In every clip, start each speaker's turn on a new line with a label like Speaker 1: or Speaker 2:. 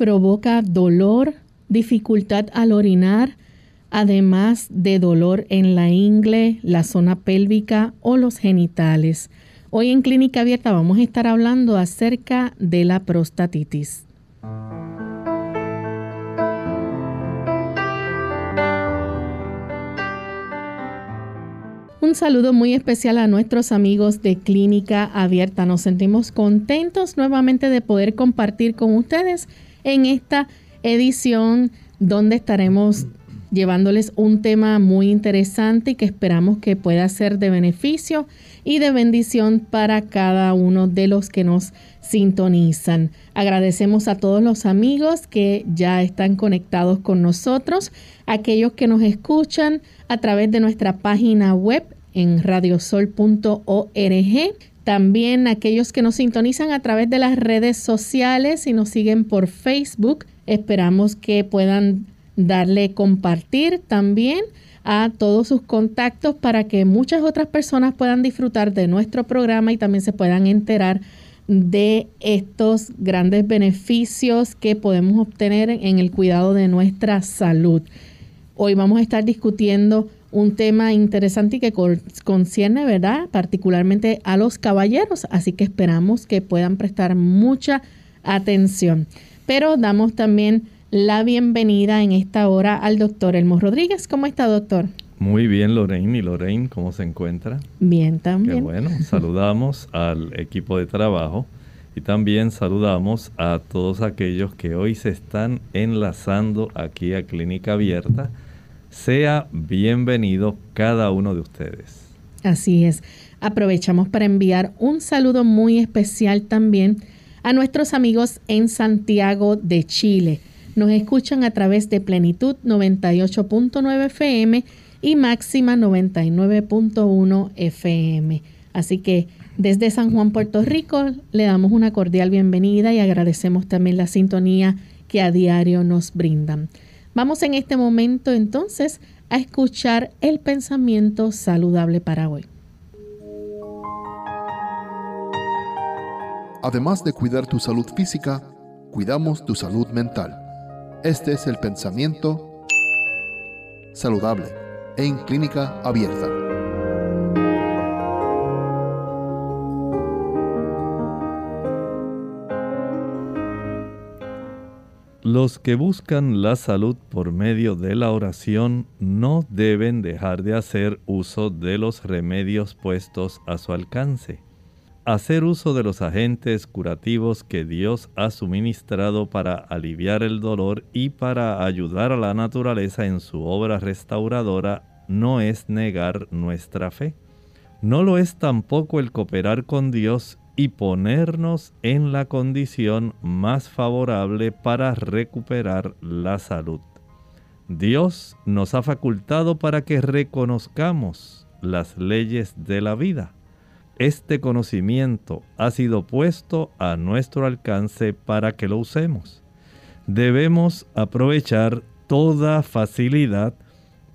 Speaker 1: Provoca dolor, dificultad al orinar, además de dolor en la ingle, la zona pélvica o los genitales. Hoy en Clínica Abierta vamos a estar hablando acerca de la prostatitis. Un saludo muy especial a nuestros amigos de Clínica Abierta. Nos sentimos contentos nuevamente de poder compartir con ustedes en esta edición donde estaremos llevándoles un tema muy interesante y que esperamos que pueda ser de beneficio y de bendición para cada uno de los que nos sintonizan. Agradecemos a todos los amigos que ya están conectados con nosotros, aquellos que nos escuchan a través de nuestra página web en radiosol.org también aquellos que nos sintonizan a través de las redes sociales y nos siguen por Facebook, esperamos que puedan darle compartir también a todos sus contactos para que muchas otras personas puedan disfrutar de nuestro programa y también se puedan enterar de estos grandes beneficios que podemos obtener en el cuidado de nuestra salud. Hoy vamos a estar discutiendo un tema interesante y que concierne, ¿verdad? Particularmente a los caballeros, así que esperamos que puedan prestar mucha atención. Pero damos también la bienvenida en esta hora al doctor Elmo Rodríguez. ¿Cómo está, doctor?
Speaker 2: Muy bien, Lorraine. ¿Y Lorraine cómo se encuentra?
Speaker 1: Bien, también.
Speaker 2: Qué bueno. Saludamos al equipo de trabajo y también saludamos a todos aquellos que hoy se están enlazando aquí a Clínica Abierta sea bienvenido cada uno de ustedes.
Speaker 1: Así es. Aprovechamos para enviar un saludo muy especial también a nuestros amigos en Santiago de Chile. Nos escuchan a través de Plenitud 98.9 FM y Máxima 99.1 FM. Así que desde San Juan, Puerto Rico, le damos una cordial bienvenida y agradecemos también la sintonía que a diario nos brindan. Vamos en este momento entonces a escuchar el pensamiento saludable para hoy.
Speaker 3: Además de cuidar tu salud física, cuidamos tu salud mental. Este es el pensamiento saludable en clínica abierta.
Speaker 2: Los que buscan la salud por medio de la oración no deben dejar de hacer uso de los remedios puestos a su alcance. Hacer uso de los agentes curativos que Dios ha suministrado para aliviar el dolor y para ayudar a la naturaleza en su obra restauradora no es negar nuestra fe. No lo es tampoco el cooperar con Dios y ponernos en la condición más favorable para recuperar la salud. Dios nos ha facultado para que reconozcamos las leyes de la vida. Este conocimiento ha sido puesto a nuestro alcance para que lo usemos. Debemos aprovechar toda facilidad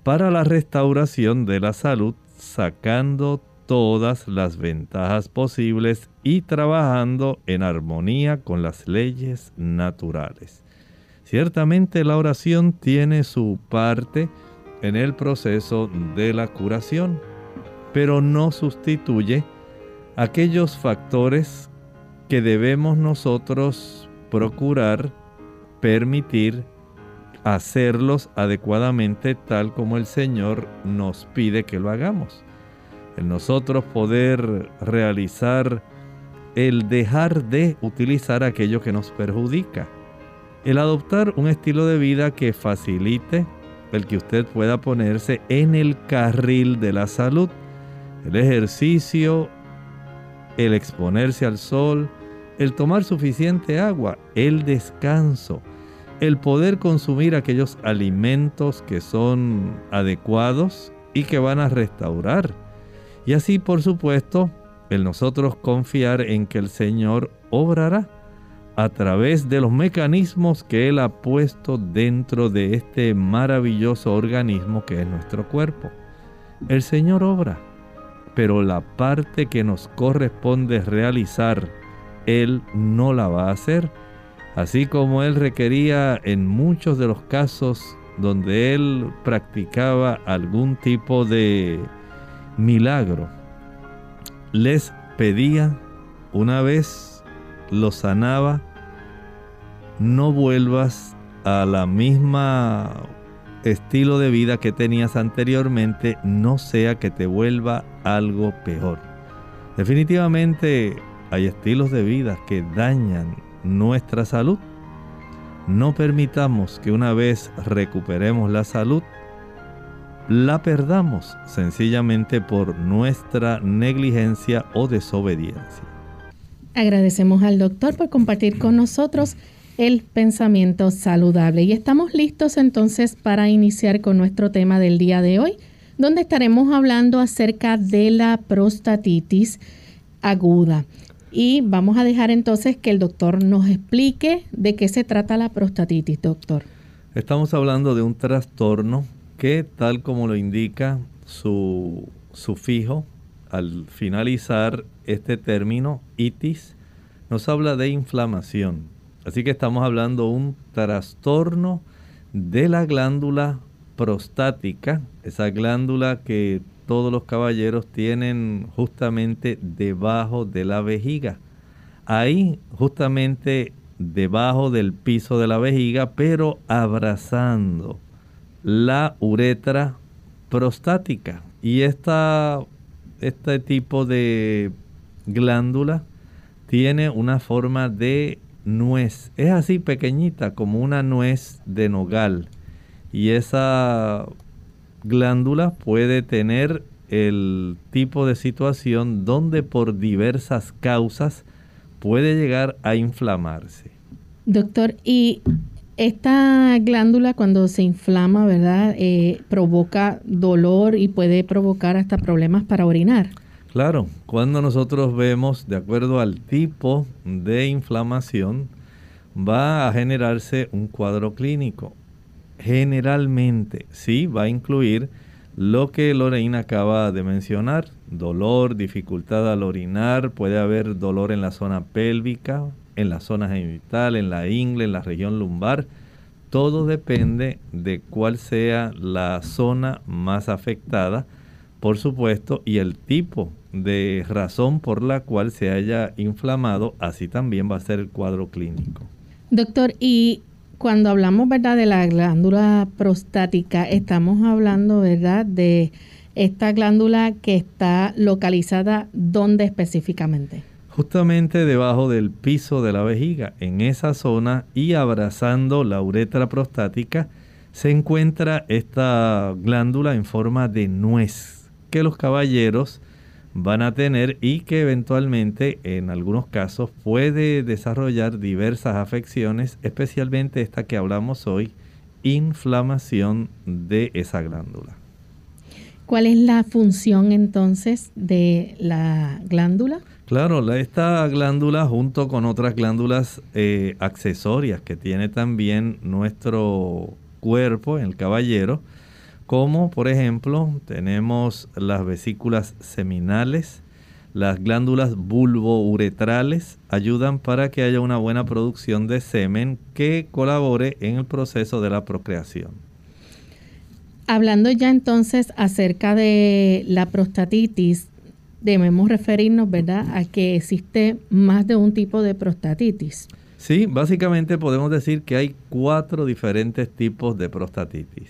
Speaker 2: para la restauración de la salud sacando todas las ventajas posibles y trabajando en armonía con las leyes naturales. Ciertamente la oración tiene su parte en el proceso de la curación, pero no sustituye aquellos factores que debemos nosotros procurar, permitir, hacerlos adecuadamente tal como el Señor nos pide que lo hagamos el nosotros poder realizar el dejar de utilizar aquello que nos perjudica, el adoptar un estilo de vida que facilite el que usted pueda ponerse en el carril de la salud, el ejercicio, el exponerse al sol, el tomar suficiente agua, el descanso, el poder consumir aquellos alimentos que son adecuados y que van a restaurar. Y así, por supuesto, el nosotros confiar en que el Señor obrará a través de los mecanismos que Él ha puesto dentro de este maravilloso organismo que es nuestro cuerpo. El Señor obra, pero la parte que nos corresponde realizar, Él no la va a hacer. Así como Él requería en muchos de los casos donde Él practicaba algún tipo de milagro, les pedía una vez lo sanaba, no vuelvas a la misma estilo de vida que tenías anteriormente, no sea que te vuelva algo peor. Definitivamente hay estilos de vida que dañan nuestra salud. No permitamos que una vez recuperemos la salud, la perdamos sencillamente por nuestra negligencia o desobediencia.
Speaker 1: Agradecemos al doctor por compartir con nosotros el pensamiento saludable. Y estamos listos entonces para iniciar con nuestro tema del día de hoy, donde estaremos hablando acerca de la prostatitis aguda. Y vamos a dejar entonces que el doctor nos explique de qué se trata la prostatitis, doctor.
Speaker 2: Estamos hablando de un trastorno que, tal como lo indica su sufijo, al finalizar este término, itis, nos habla de inflamación. Así que estamos hablando de un trastorno de la glándula prostática, esa glándula que todos los caballeros tienen justamente debajo de la vejiga. Ahí, justamente debajo del piso de la vejiga, pero abrazando la uretra prostática. Y esta, este tipo de glándula tiene una forma de nuez. Es así pequeñita como una nuez de nogal. Y esa glándula puede tener el tipo de situación donde por diversas causas puede llegar a inflamarse.
Speaker 1: Doctor, y esta glándula cuando se inflama, ¿verdad? Eh, provoca dolor y puede provocar hasta problemas para orinar.
Speaker 2: Claro, cuando nosotros vemos, de acuerdo al tipo de inflamación, va a generarse un cuadro clínico. Generalmente, sí, va a incluir lo que Lorena acaba de mencionar, dolor, dificultad al orinar, puede haber dolor en la zona pélvica, en la zona genital, en la ingle, en la región lumbar. Todo depende de cuál sea la zona más afectada, por supuesto, y el tipo de razón por la cual se haya inflamado, así también va a ser el cuadro clínico.
Speaker 1: Doctor, y cuando hablamos, ¿verdad?, de la glándula prostática, estamos hablando, ¿verdad?, de esta glándula que está localizada ¿dónde específicamente?
Speaker 2: Justamente debajo del piso de la vejiga, en esa zona y abrazando la uretra prostática, se encuentra esta glándula en forma de nuez que los caballeros van a tener y que eventualmente en algunos casos puede desarrollar diversas afecciones, especialmente esta que hablamos hoy, inflamación de esa glándula.
Speaker 1: ¿Cuál es la función entonces de la glándula?
Speaker 2: Claro, esta glándula junto con otras glándulas eh, accesorias que tiene también nuestro cuerpo, el caballero, como por ejemplo tenemos las vesículas seminales, las glándulas bulbouretrales ayudan para que haya una buena producción de semen que colabore en el proceso de la procreación.
Speaker 1: Hablando ya entonces acerca de la prostatitis, debemos referirnos, ¿verdad?, a que existe más de un tipo de prostatitis.
Speaker 2: Sí, básicamente podemos decir que hay cuatro diferentes tipos de prostatitis.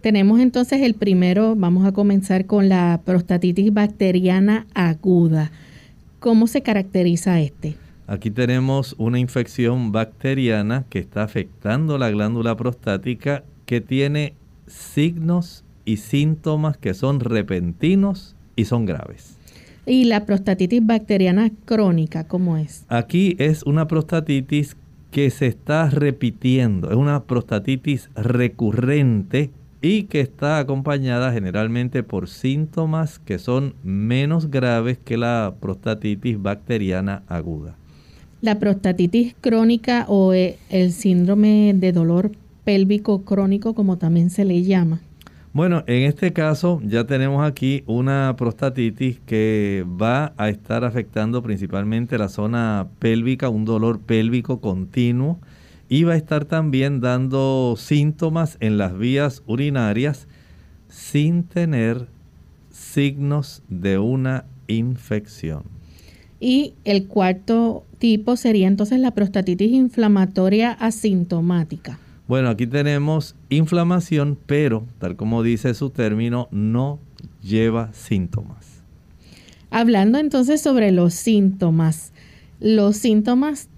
Speaker 1: Tenemos entonces el primero, vamos a comenzar con la prostatitis bacteriana aguda. ¿Cómo se caracteriza este?
Speaker 2: Aquí tenemos una infección bacteriana que está afectando la glándula prostática que tiene signos y síntomas que son repentinos y son graves.
Speaker 1: ¿Y la prostatitis bacteriana crónica cómo es?
Speaker 2: Aquí es una prostatitis que se está repitiendo, es una prostatitis recurrente y que está acompañada generalmente por síntomas que son menos graves que la prostatitis bacteriana aguda.
Speaker 1: La prostatitis crónica o eh, el síndrome de dolor pélvico crónico, como también se le llama.
Speaker 2: Bueno, en este caso ya tenemos aquí una prostatitis que va a estar afectando principalmente la zona pélvica, un dolor pélvico continuo y va a estar también dando síntomas en las vías urinarias sin tener signos de una infección.
Speaker 1: Y el cuarto tipo sería entonces la prostatitis inflamatoria asintomática.
Speaker 2: Bueno, aquí tenemos inflamación, pero tal como dice su término, no lleva síntomas.
Speaker 1: Hablando entonces sobre los síntomas, los síntomas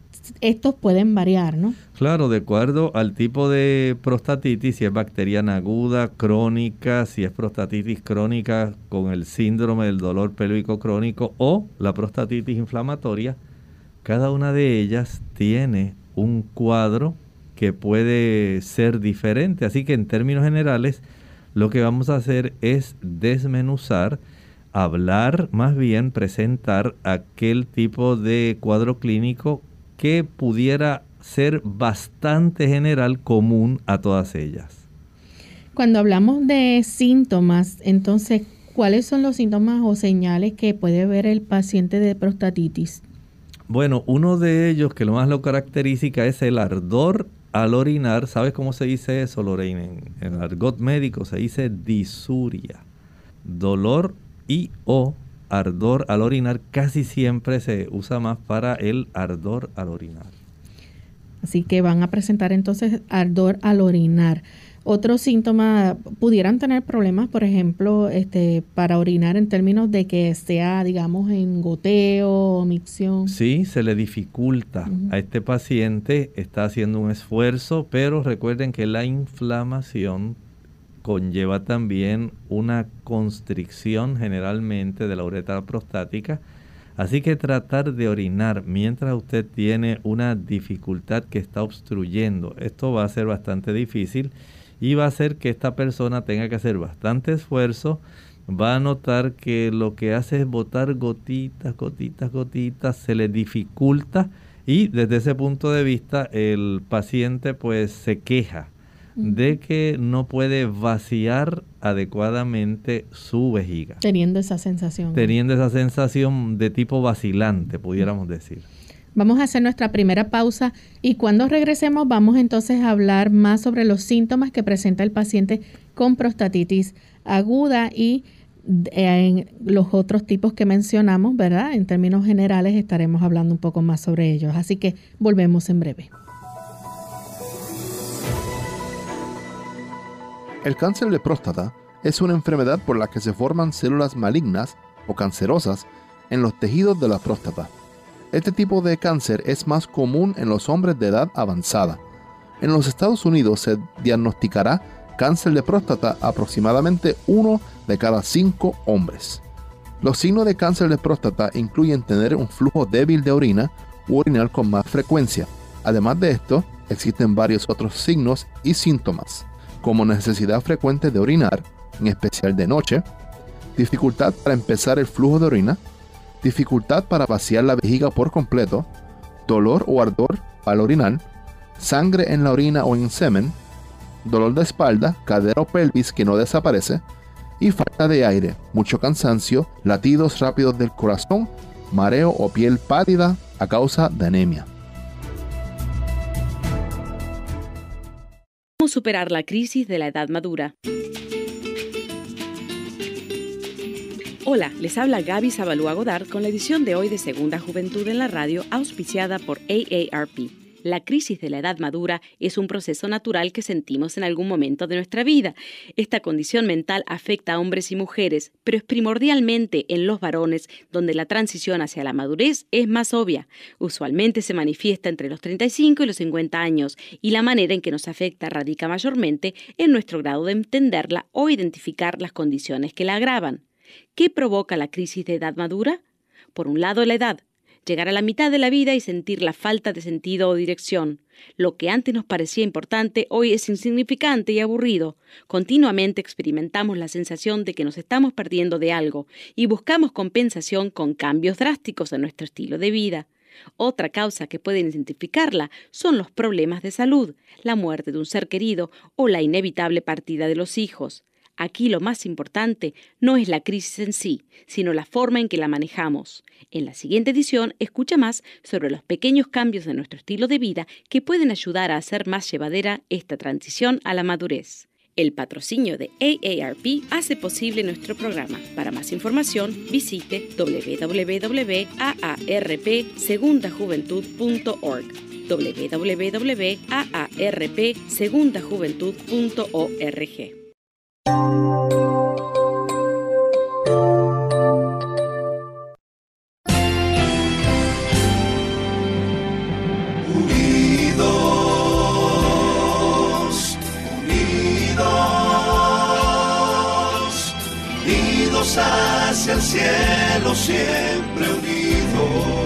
Speaker 1: estos pueden variar, ¿no?
Speaker 2: Claro, de acuerdo al tipo de prostatitis, si es bacteriana aguda, crónica, si es prostatitis crónica con el síndrome del dolor pélvico crónico o la prostatitis inflamatoria, cada una de ellas tiene un cuadro que puede ser diferente. Así que en términos generales, lo que vamos a hacer es desmenuzar, hablar, más bien presentar aquel tipo de cuadro clínico que pudiera ser bastante general, común a todas ellas.
Speaker 1: Cuando hablamos de síntomas, entonces, ¿cuáles son los síntomas o señales que puede ver el paciente de prostatitis?
Speaker 2: Bueno, uno de ellos que lo más lo caracteriza es el ardor al orinar, ¿sabes cómo se dice eso, Lorraine? En, el argot médico se dice disuria. Dolor y o ardor al orinar casi siempre se usa más para el ardor al orinar.
Speaker 1: Así que van a presentar entonces ardor al orinar. Otros síntomas pudieran tener problemas, por ejemplo, este, para orinar en términos de que sea, digamos, en goteo o micción.
Speaker 2: Sí, se le dificulta a este paciente, está haciendo un esfuerzo, pero recuerden que la inflamación conlleva también una constricción generalmente de la uretra prostática. Así que tratar de orinar mientras usted tiene una dificultad que está obstruyendo, esto va a ser bastante difícil y va a hacer que esta persona tenga que hacer bastante esfuerzo. Va a notar que lo que hace es botar gotitas, gotitas, gotitas, se le dificulta y desde ese punto de vista el paciente pues se queja de que no puede vaciar adecuadamente su vejiga.
Speaker 1: Teniendo esa sensación.
Speaker 2: Teniendo esa sensación de tipo vacilante, pudiéramos decir.
Speaker 1: Vamos a hacer nuestra primera pausa y cuando regresemos vamos entonces a hablar más sobre los síntomas que presenta el paciente con prostatitis aguda y eh, en los otros tipos que mencionamos, ¿verdad? En términos generales estaremos hablando un poco más sobre ellos. Así que volvemos en breve.
Speaker 3: El cáncer de próstata es una enfermedad por la que se forman células malignas o cancerosas en los tejidos de la próstata. Este tipo de cáncer es más común en los hombres de edad avanzada. En los Estados Unidos se diagnosticará cáncer de próstata aproximadamente uno de cada cinco hombres. Los signos de cáncer de próstata incluyen tener un flujo débil de orina u orinar con más frecuencia. Además de esto, existen varios otros signos y síntomas, como necesidad frecuente de orinar, en especial de noche, dificultad para empezar el flujo de orina, dificultad para vaciar la vejiga por completo, dolor o ardor al orinar, sangre en la orina o en semen, dolor de espalda, cadera o pelvis que no desaparece, y falta de aire, mucho cansancio, latidos rápidos del corazón, mareo o piel pálida a causa de anemia.
Speaker 4: ¿Cómo superar la crisis de la edad madura? Hola, les habla Gaby Zabalúa Godard con la edición de hoy de Segunda Juventud en la Radio, auspiciada por AARP. La crisis de la edad madura es un proceso natural que sentimos en algún momento de nuestra vida. Esta condición mental afecta a hombres y mujeres, pero es primordialmente en los varones donde la transición hacia la madurez es más obvia. Usualmente se manifiesta entre los 35 y los 50 años y la manera en que nos afecta radica mayormente en nuestro grado de entenderla o identificar las condiciones que la agravan. ¿Qué provoca la crisis de edad madura? Por un lado, la edad, llegar a la mitad de la vida y sentir la falta de sentido o dirección. Lo que antes nos parecía importante hoy es insignificante y aburrido. Continuamente experimentamos la sensación de que nos estamos perdiendo de algo y buscamos compensación con cambios drásticos en nuestro estilo de vida. Otra causa que pueden identificarla son los problemas de salud, la muerte de un ser querido o la inevitable partida de los hijos. Aquí lo más importante no es la crisis en sí, sino la forma en que la manejamos. En la siguiente edición escucha más sobre los pequeños cambios de nuestro estilo de vida que pueden ayudar a hacer más llevadera esta transición a la madurez. El patrocinio de AARP hace posible nuestro programa. Para más información, visite www.aarpsegundajuventud.org www.aarpsegundajuventud.org
Speaker 5: hacia el cielo, siempre unidos.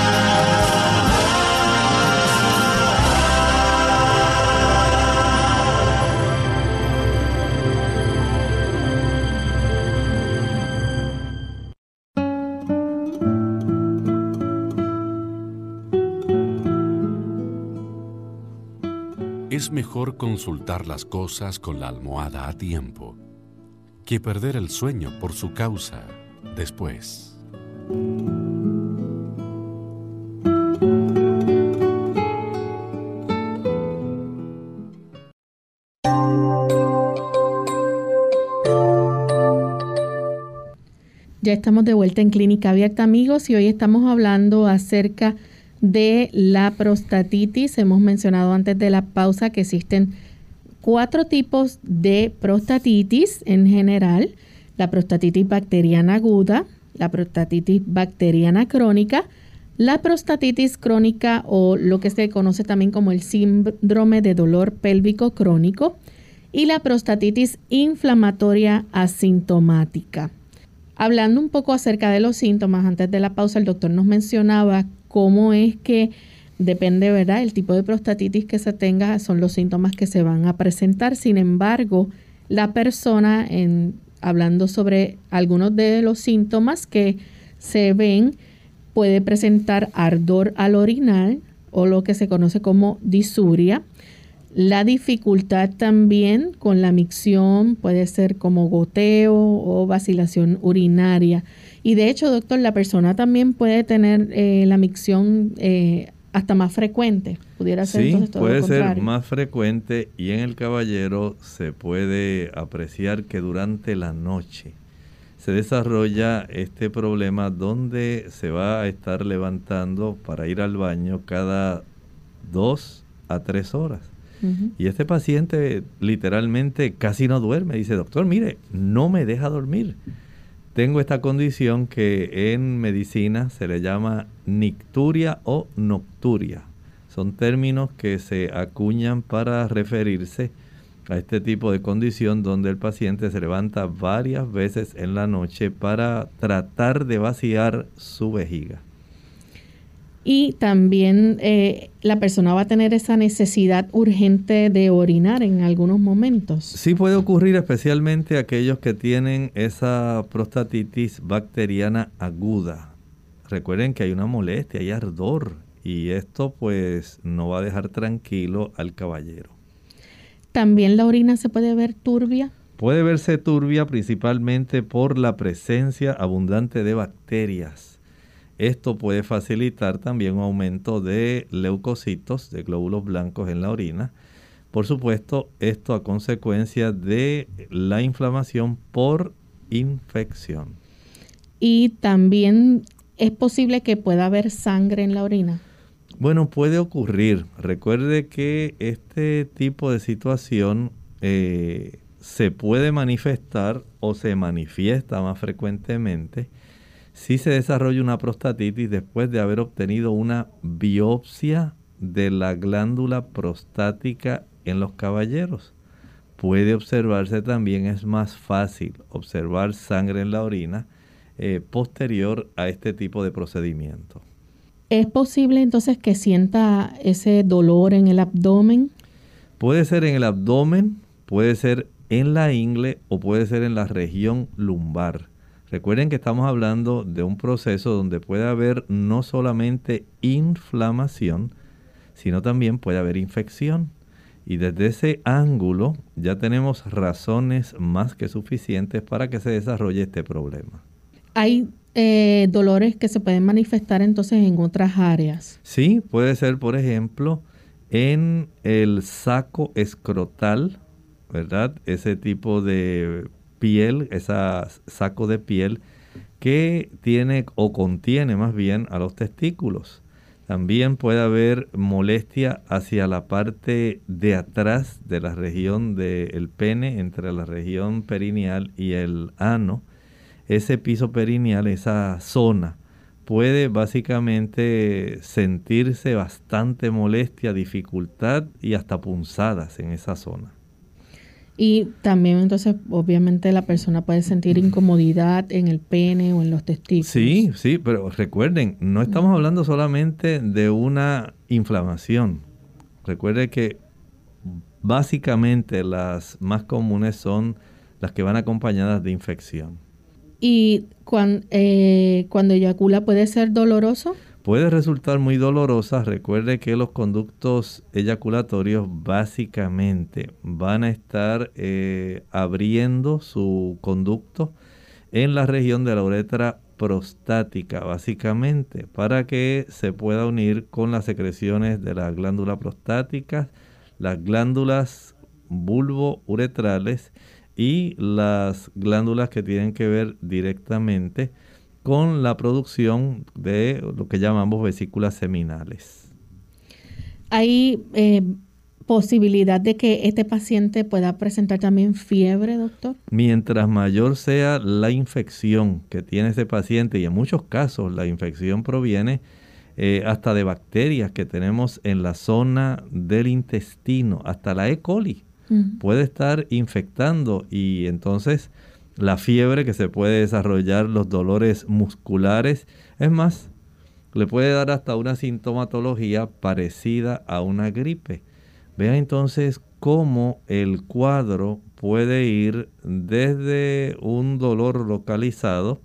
Speaker 6: Mejor consultar las cosas con la almohada a tiempo que perder el sueño por su causa después.
Speaker 1: Ya estamos de vuelta en Clínica Abierta, amigos, y hoy estamos hablando acerca de la prostatitis. Hemos mencionado antes de la pausa que existen cuatro tipos de prostatitis en general. La prostatitis bacteriana aguda, la prostatitis bacteriana crónica, la prostatitis crónica o lo que se conoce también como el síndrome de dolor pélvico crónico y la prostatitis inflamatoria asintomática. Hablando un poco acerca de los síntomas, antes de la pausa el doctor nos mencionaba cómo es que depende, ¿verdad? El tipo de prostatitis que se tenga son los síntomas que se van a presentar. Sin embargo, la persona, hablando sobre algunos de los síntomas que se ven, puede presentar ardor al orinar o lo que se conoce como disuria. La dificultad también con la micción puede ser como goteo o vacilación urinaria. Y de hecho, doctor, la persona también puede tener eh, la micción eh, hasta más frecuente. Pudiera ser
Speaker 2: Sí,
Speaker 1: entonces todo
Speaker 2: puede
Speaker 1: lo
Speaker 2: ser más frecuente y en el caballero se puede apreciar que durante la noche se desarrolla este problema donde se va a estar levantando para ir al baño cada dos a tres horas. Y este paciente literalmente casi no duerme. Dice, doctor, mire, no me deja dormir. Tengo esta condición que en medicina se le llama nicturia o nocturia. Son términos que se acuñan para referirse a este tipo de condición donde el paciente se levanta varias veces en la noche para tratar de vaciar su vejiga.
Speaker 1: Y también eh, la persona va a tener esa necesidad urgente de orinar en algunos momentos.
Speaker 2: Sí puede ocurrir especialmente aquellos que tienen esa prostatitis bacteriana aguda. Recuerden que hay una molestia, hay ardor y esto pues no va a dejar tranquilo al caballero.
Speaker 1: También la orina se puede ver turbia.
Speaker 2: Puede verse turbia principalmente por la presencia abundante de bacterias. Esto puede facilitar también un aumento de leucocitos, de glóbulos blancos en la orina. Por supuesto, esto a consecuencia de la inflamación por infección.
Speaker 1: Y también es posible que pueda haber sangre en la orina.
Speaker 2: Bueno, puede ocurrir. Recuerde que este tipo de situación eh, se puede manifestar o se manifiesta más frecuentemente si se desarrolla una prostatitis después de haber obtenido una biopsia de la glándula prostática en los caballeros. Puede observarse también, es más fácil observar sangre en la orina eh, posterior a este tipo de procedimiento.
Speaker 1: ¿Es posible entonces que sienta ese dolor en el abdomen?
Speaker 2: Puede ser en el abdomen, puede ser en la ingle o puede ser en la región lumbar. Recuerden que estamos hablando de un proceso donde puede haber no solamente inflamación, sino también puede haber infección. Y desde ese ángulo ya tenemos razones más que suficientes para que se desarrolle este problema.
Speaker 1: Hay eh, dolores que se pueden manifestar entonces en otras áreas.
Speaker 2: Sí, puede ser, por ejemplo, en el saco escrotal, ¿verdad? Ese tipo de piel, ese saco de piel que tiene o contiene más bien a los testículos. También puede haber molestia hacia la parte de atrás de la región del pene, entre la región perineal y el ano. Ese piso perineal, esa zona, puede básicamente sentirse bastante molestia, dificultad y hasta punzadas en esa zona.
Speaker 1: Y también entonces obviamente la persona puede sentir incomodidad en el pene o en los testículos.
Speaker 2: Sí, sí, pero recuerden, no estamos hablando solamente de una inflamación. Recuerde que básicamente las más comunes son las que van acompañadas de infección.
Speaker 1: ¿Y cuando, eh, cuando eyacula puede ser doloroso?
Speaker 2: Puede resultar muy dolorosa. Recuerde que los conductos eyaculatorios básicamente van a estar eh, abriendo su conducto en la región de la uretra prostática, básicamente, para que se pueda unir con las secreciones de la glándula prostática, las glándulas bulbo-uretrales y las glándulas que tienen que ver directamente con la producción de lo que llamamos vesículas seminales.
Speaker 1: ¿Hay eh, posibilidad de que este paciente pueda presentar también fiebre, doctor?
Speaker 2: Mientras mayor sea la infección que tiene ese paciente, y en muchos casos la infección proviene eh, hasta de bacterias que tenemos en la zona del intestino, hasta la E. coli puede estar infectando y entonces la fiebre que se puede desarrollar, los dolores musculares. Es más, le puede dar hasta una sintomatología parecida a una gripe. Vean entonces cómo el cuadro puede ir desde un dolor localizado,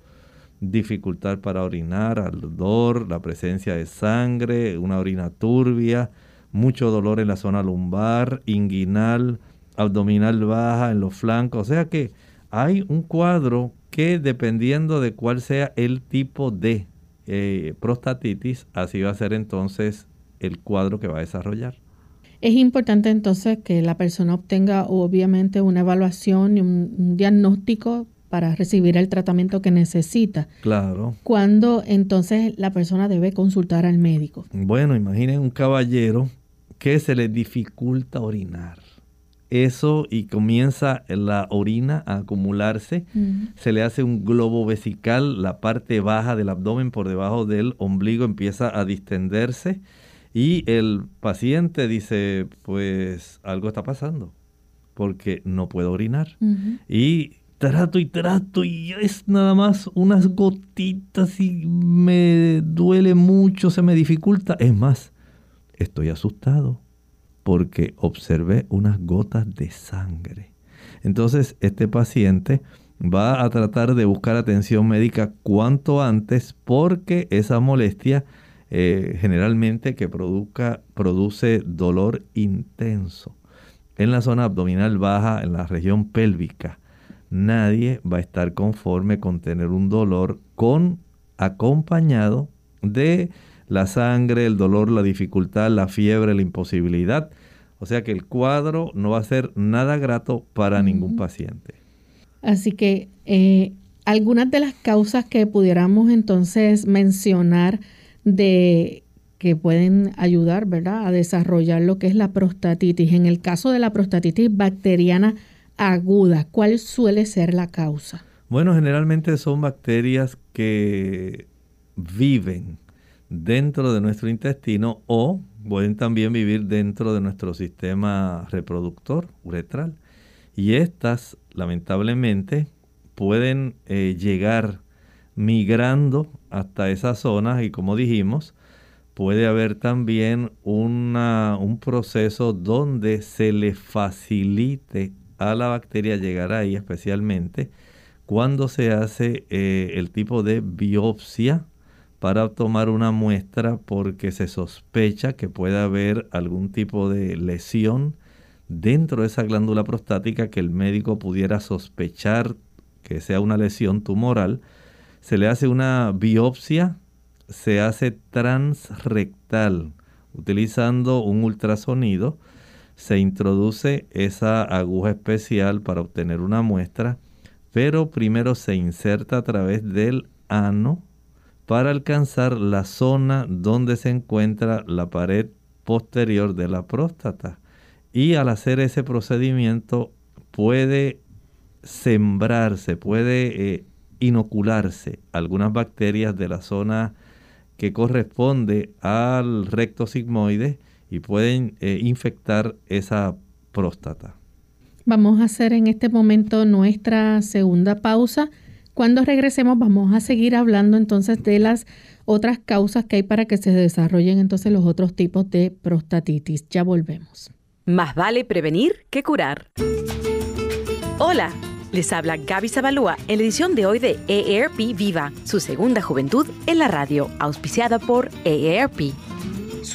Speaker 2: dificultad para orinar, ardor, la presencia de sangre, una orina turbia, mucho dolor en la zona lumbar, inguinal, abdominal baja, en los flancos. O sea que hay un cuadro que dependiendo de cuál sea el tipo de eh, prostatitis, así va a ser entonces el cuadro que va a desarrollar.
Speaker 1: Es importante entonces que la persona obtenga obviamente una evaluación y un, diagnóstico para recibir el tratamiento que necesita.
Speaker 2: Claro.
Speaker 1: ¿Cuándo entonces la persona debe consultar al médico?
Speaker 2: Bueno, imaginen un caballero que se le dificulta orinar eso y comienza la orina a acumularse. Se le hace un globo vesical, la parte baja del abdomen por debajo del ombligo empieza a distenderse y el paciente dice, pues algo está pasando porque no puedo orinar. Y trato y trato y es nada más unas gotitas y me duele mucho, se me dificulta. Es más, estoy asustado porque observé unas gotas de sangre. Entonces este paciente va a tratar de buscar atención médica cuanto antes porque esa molestia eh, generalmente que produce dolor intenso en la zona abdominal baja, en la región pélvica. Nadie va a estar conforme con tener un dolor con acompañado de la sangre, el dolor, la dificultad, la fiebre, la imposibilidad. O sea que el cuadro no va a ser nada grato para ningún paciente.
Speaker 1: Así que eh, algunas de las causas que pudiéramos entonces mencionar de que pueden ayudar, ¿verdad?, a desarrollar lo que es la prostatitis. En el caso de la prostatitis bacteriana aguda, ¿cuál suele ser la causa?
Speaker 2: Bueno, generalmente son bacterias que viven dentro de nuestro intestino o pueden también vivir dentro de nuestro sistema reproductor uretral. Y estas, lamentablemente, pueden eh, llegar migrando hasta esas zonas y como dijimos, puede haber también un proceso donde se le facilite a la bacteria llegar ahí, especialmente cuando se hace eh, el tipo de biopsia para tomar una muestra porque se sospecha que puede haber algún tipo de lesión dentro de esa glándula prostática que el médico pudiera sospechar que sea una lesión tumoral. Se le hace una biopsia, se hace transrectal utilizando un ultrasonido. Se introduce esa aguja especial para obtener una muestra, pero primero se inserta a través del ano para alcanzar la zona donde se encuentra la pared posterior de la próstata. Y al hacer ese procedimiento puede sembrarse, puede eh, inocularse algunas bacterias de la zona que corresponde al recto sigmoide y pueden eh, infectar esa próstata.
Speaker 1: Vamos a hacer en este momento nuestra segunda pausa. Cuando regresemos vamos a seguir hablando entonces de las otras causas que hay para que se desarrollen entonces los otros tipos de prostatitis. Ya volvemos.
Speaker 4: Más vale prevenir que curar. Hola, les habla Gaby Zabalúa en la edición de hoy de EARP Viva, su segunda juventud en la radio, auspiciada por EARP.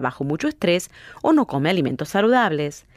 Speaker 4: bajo mucho estrés o no come alimentos saludables.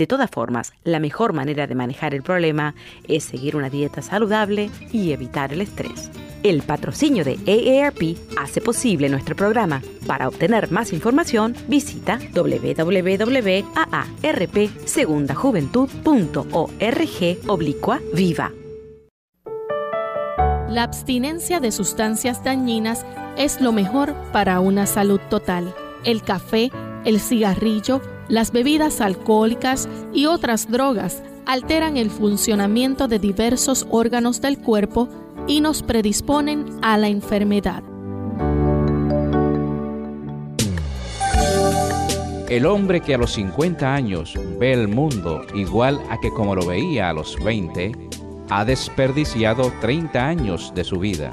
Speaker 4: De todas formas, la mejor manera de manejar el problema es seguir una dieta saludable y evitar el estrés. El patrocinio de AARP hace posible nuestro programa. Para obtener más información, visita www.aarpsegundajuventud.org oblicua viva.
Speaker 1: La abstinencia de sustancias dañinas es lo mejor para una salud total. El café, el cigarrillo, las bebidas alcohólicas y otras drogas alteran el funcionamiento de diversos órganos del cuerpo y nos predisponen a la enfermedad.
Speaker 7: El hombre que a los 50 años ve el mundo igual a que como lo veía a los 20, ha desperdiciado 30 años de su vida.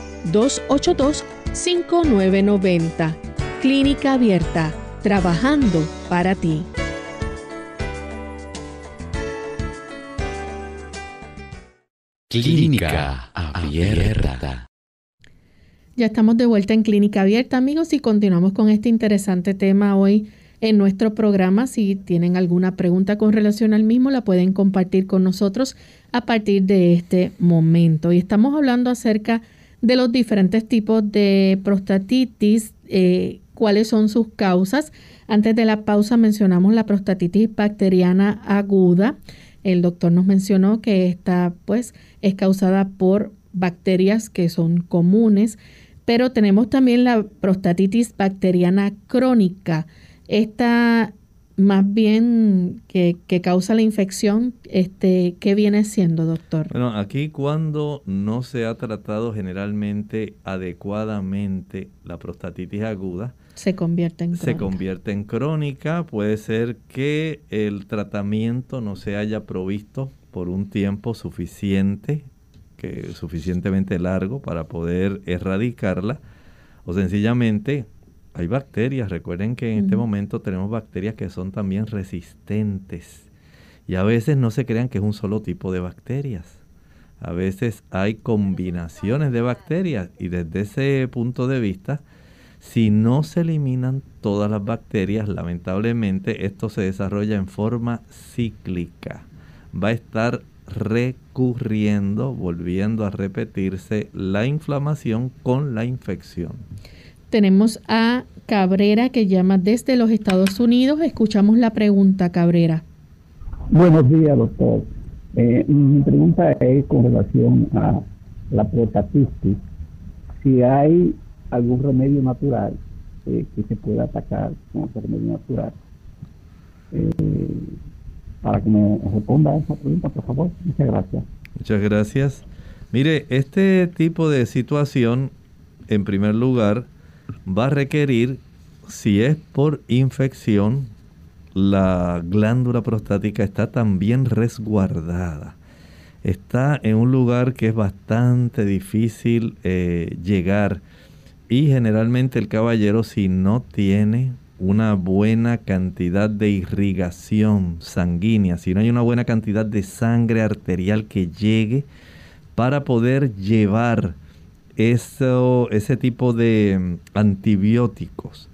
Speaker 1: 282-5990. Clínica Abierta, trabajando para ti.
Speaker 8: Clínica Abierta.
Speaker 1: Ya estamos de vuelta en Clínica Abierta, amigos, y continuamos con este interesante tema hoy en nuestro programa. Si tienen alguna pregunta con relación al mismo, la pueden compartir con nosotros a partir de este momento. Y estamos hablando acerca de de los diferentes tipos de prostatitis, eh, cuáles son sus causas. Antes de la pausa mencionamos la prostatitis bacteriana aguda. El doctor nos mencionó que esta pues es causada por bacterias que son comunes, pero tenemos también la prostatitis bacteriana crónica. Esta más bien que, causa la infección, este, ¿qué viene siendo, doctor?
Speaker 2: Bueno, aquí cuando no se ha tratado generalmente adecuadamente la prostatitis aguda,
Speaker 1: se convierte en crónica.
Speaker 2: Se convierte en crónica. Puede ser que el tratamiento no se haya provisto por un tiempo suficiente, que suficientemente largo para poder erradicarla, o sencillamente hay bacterias. Recuerden que en este momento tenemos bacterias que son también resistentes. Y a veces no se crean que es un solo tipo de bacterias. A veces hay combinaciones de bacterias y desde ese punto de vista, si no se eliminan todas las bacterias, lamentablemente esto se desarrolla en forma cíclica. Va a estar recurriendo, volviendo a repetirse la inflamación con la infección.
Speaker 1: Tenemos a Cabrera que llama desde los Estados Unidos. Escuchamos la pregunta, Cabrera.
Speaker 9: Buenos días, doctor. Eh, mi pregunta es con relación a la prostatitis. Si hay algún remedio natural eh, que se pueda atacar con ese remedio natural. Eh, para que me responda a esa pregunta, por favor. Muchas gracias.
Speaker 2: Muchas gracias. Mire, este tipo de situación, en primer lugar, va a requerir, si es por infección, la glándula prostática está también resguardada. Está en un lugar que es bastante difícil eh, llegar y generalmente el caballero si no tiene una buena cantidad de irrigación sanguínea, si no hay una buena cantidad de sangre arterial que llegue para poder llevar eso, ese tipo de mm, antibióticos,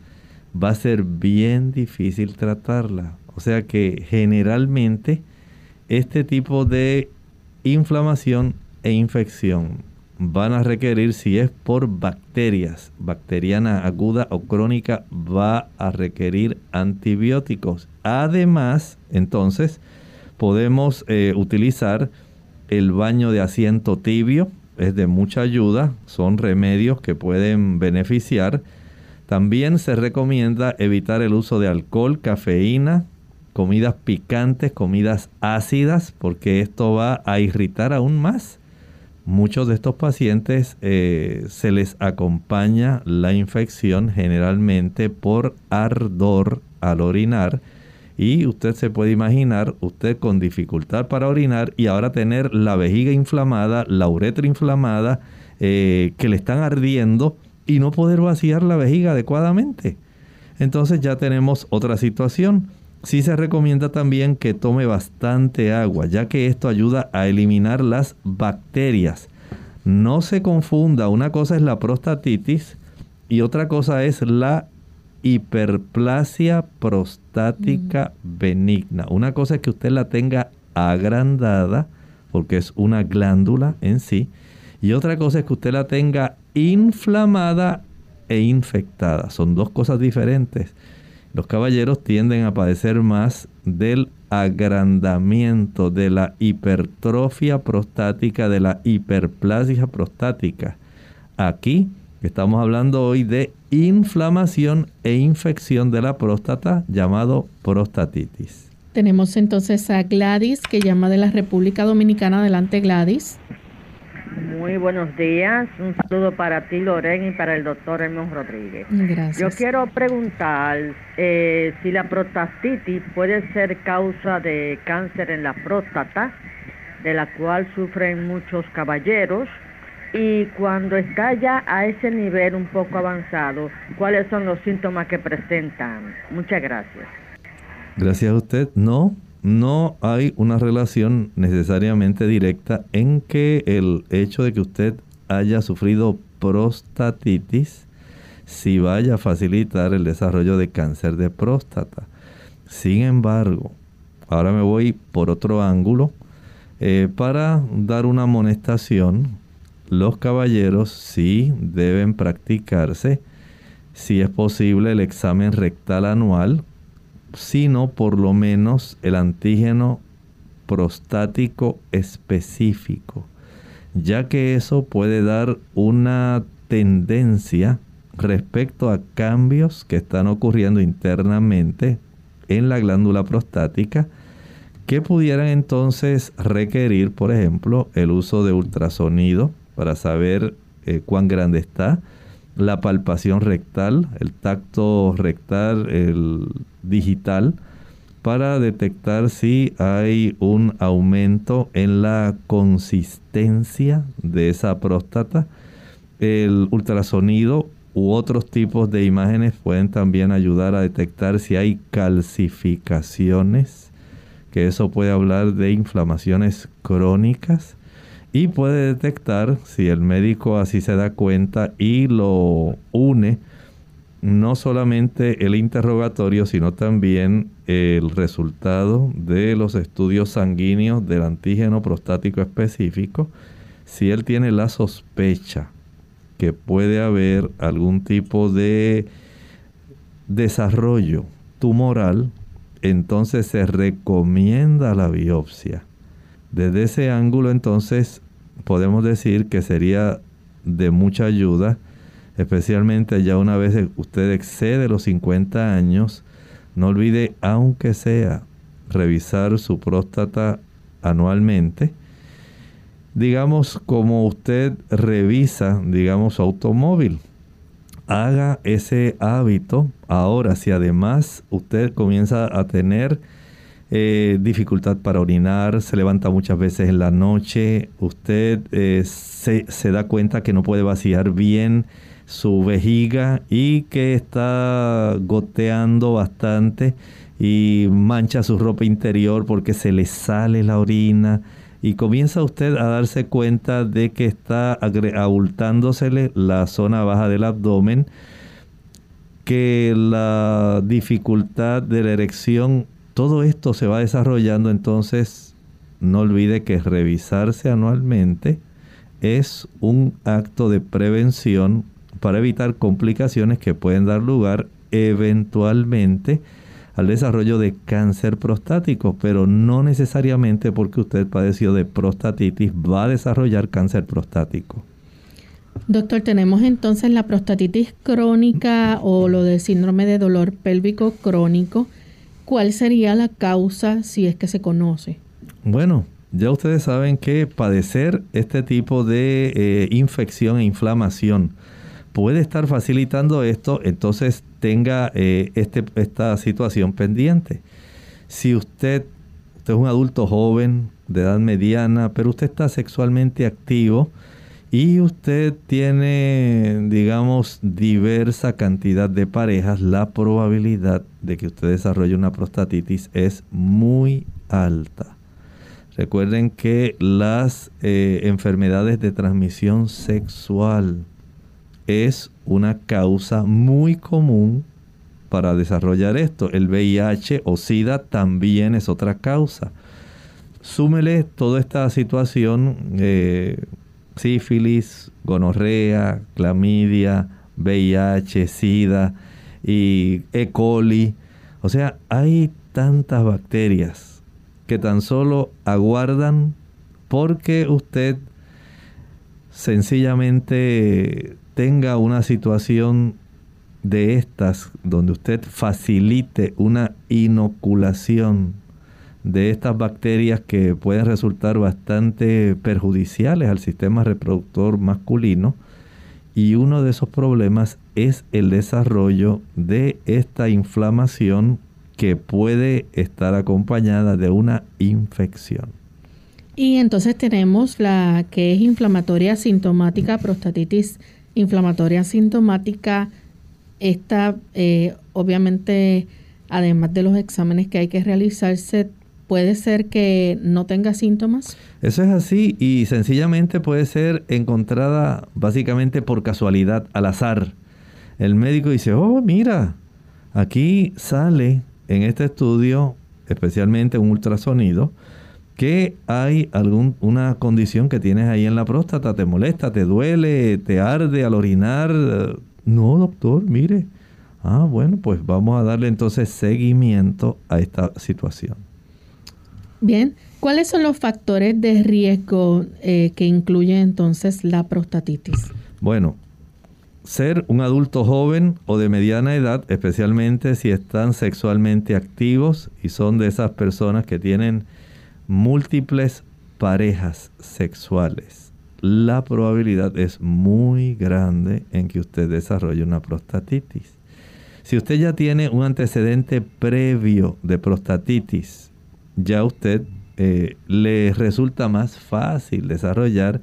Speaker 2: va a ser bien difícil tratarla. O sea que generalmente este tipo de inflamación e infección van a requerir, si es por bacterias, bacteriana aguda o crónica, va a requerir antibióticos. Además, entonces, podemos eh, utilizar el baño de asiento tibio, es de mucha ayuda, son remedios que pueden beneficiar. También se recomienda evitar el uso de alcohol, cafeína, comidas picantes, comidas ácidas, porque esto va a irritar aún más. Muchos de estos pacientes eh, se les acompaña la infección generalmente por ardor al orinar y usted se puede imaginar, usted con dificultad para orinar y ahora tener la vejiga inflamada, la uretra inflamada, eh, que le están ardiendo y no poder vaciar la vejiga adecuadamente. Entonces ya tenemos otra situación. Sí se recomienda también que tome bastante agua, ya que esto ayuda a eliminar las bacterias. No se confunda, una cosa es la prostatitis y otra cosa es la hiperplasia prostática benigna. Una cosa es que usted la tenga agrandada, porque es una glándula en sí, y otra cosa es que usted la tenga inflamada e infectada. Son dos cosas diferentes. Los caballeros tienden a padecer más del agrandamiento, de la hipertrofia prostática, de la hiperplasia prostática. Aquí estamos hablando hoy de inflamación e infección de la próstata llamado prostatitis.
Speaker 1: Tenemos entonces a Gladys que llama de la República Dominicana. Adelante Gladys.
Speaker 10: Muy buenos días. Un saludo para ti, Lorena, y para el doctor Hermón Rodríguez.
Speaker 1: Gracias.
Speaker 10: Yo quiero preguntar eh, si la prostatitis puede ser causa de cáncer en la próstata, de la cual sufren muchos caballeros y cuando está ya a ese nivel un poco avanzado, ¿cuáles son los síntomas que presentan? Muchas gracias.
Speaker 2: Gracias a usted. No, no hay una relación necesariamente directa en que el hecho de que usted haya sufrido prostatitis si vaya a facilitar el desarrollo de cáncer de próstata. Sin embargo, ahora me voy por otro ángulo eh, para dar una amonestación los caballeros sí deben practicarse, si es posible, el examen rectal anual, sino por lo menos el antígeno prostático específico, ya que eso puede dar una tendencia respecto a cambios que están ocurriendo internamente en la glándula prostática que pudieran entonces requerir, por ejemplo, el uso de ultrasonido para saber eh, cuán grande está, la palpación rectal, el tacto rectal, el digital, para detectar si hay un aumento en la consistencia de esa próstata. El ultrasonido u otros tipos de imágenes pueden también ayudar a detectar si hay calcificaciones, que eso puede hablar de inflamaciones crónicas y puede detectar si el médico así se da cuenta y lo une no solamente el interrogatorio, sino también el resultado de los estudios sanguíneos del antígeno prostático específico, si él tiene la sospecha que puede haber algún tipo de desarrollo tumoral, entonces se recomienda la biopsia. Desde ese ángulo entonces podemos decir que sería de mucha ayuda, especialmente ya una vez usted excede los 50 años, no olvide, aunque sea, revisar su próstata anualmente. Digamos, como usted revisa, digamos, su automóvil. Haga ese hábito ahora, si además usted comienza a tener eh, dificultad para orinar, se levanta muchas veces en la noche, usted eh, se, da cuenta que no puede vaciar bien su vejiga y que está goteando bastante y mancha su ropa interior porque se le sale la orina. Y comienza usted a darse cuenta de que está abultándosele la zona baja del abdomen, que la dificultad de la erección todo esto se va desarrollando, entonces no olvide que revisarse anualmente es un acto de prevención para evitar complicaciones que pueden dar lugar eventualmente al desarrollo de cáncer prostático, pero no necesariamente porque usted padeció de prostatitis va a desarrollar cáncer prostático.
Speaker 1: Doctor, tenemos entonces la prostatitis crónica o lo del síndrome de dolor pélvico crónico ¿Cuál sería la causa si es que se conoce?
Speaker 2: Bueno, ya ustedes saben que padecer este tipo de eh, infección e inflamación puede estar facilitando esto, entonces tenga eh, este, esta situación pendiente. Si usted, usted es un adulto joven, de edad mediana, pero usted está sexualmente activo, y usted tiene, digamos, diversa cantidad de parejas, la probabilidad de que usted desarrolle una prostatitis es muy alta. Recuerden que las eh, enfermedades de transmisión sexual es una causa muy común para desarrollar esto. El VIH o SIDA también es otra causa. Súmele toda esta situación eh, sífilis, gonorrea, clamidia, VIH, SIDA y E. coli. O sea, hay tantas bacterias que tan solo aguardan porque usted sencillamente tenga una situación de estas donde usted facilite una inoculación de estas bacterias que pueden resultar bastante perjudiciales al sistema reproductor masculino. Y uno de esos problemas es el desarrollo de esta inflamación que puede estar acompañada de una infección.
Speaker 1: Y entonces tenemos la que es inflamatoria sintomática, prostatitis inflamatoria sintomática. Esta, eh, obviamente, además de los exámenes que hay que realizarse, puede ser que no tenga síntomas?
Speaker 2: Eso es así y sencillamente puede ser encontrada básicamente por casualidad, al azar. El médico dice, oh, mira, aquí sale en este estudio, especialmente un ultrasonido, ¿Qué hay alguna condición que tienes ahí en la próstata? ¿Te molesta? ¿Te duele? ¿Te arde al orinar? No, doctor, mire. Ah, bueno, pues vamos a darle entonces seguimiento a esta situación.
Speaker 1: Bien, ¿cuáles son los factores de riesgo eh, que incluyen entonces la prostatitis?
Speaker 2: Bueno, ser un adulto joven o de mediana edad, especialmente si están sexualmente activos y son de esas personas que tienen múltiples parejas sexuales, la probabilidad es muy grande en que usted desarrolle una prostatitis. Si usted ya tiene un antecedente previo de prostatitis, ya usted eh, le resulta más fácil desarrollar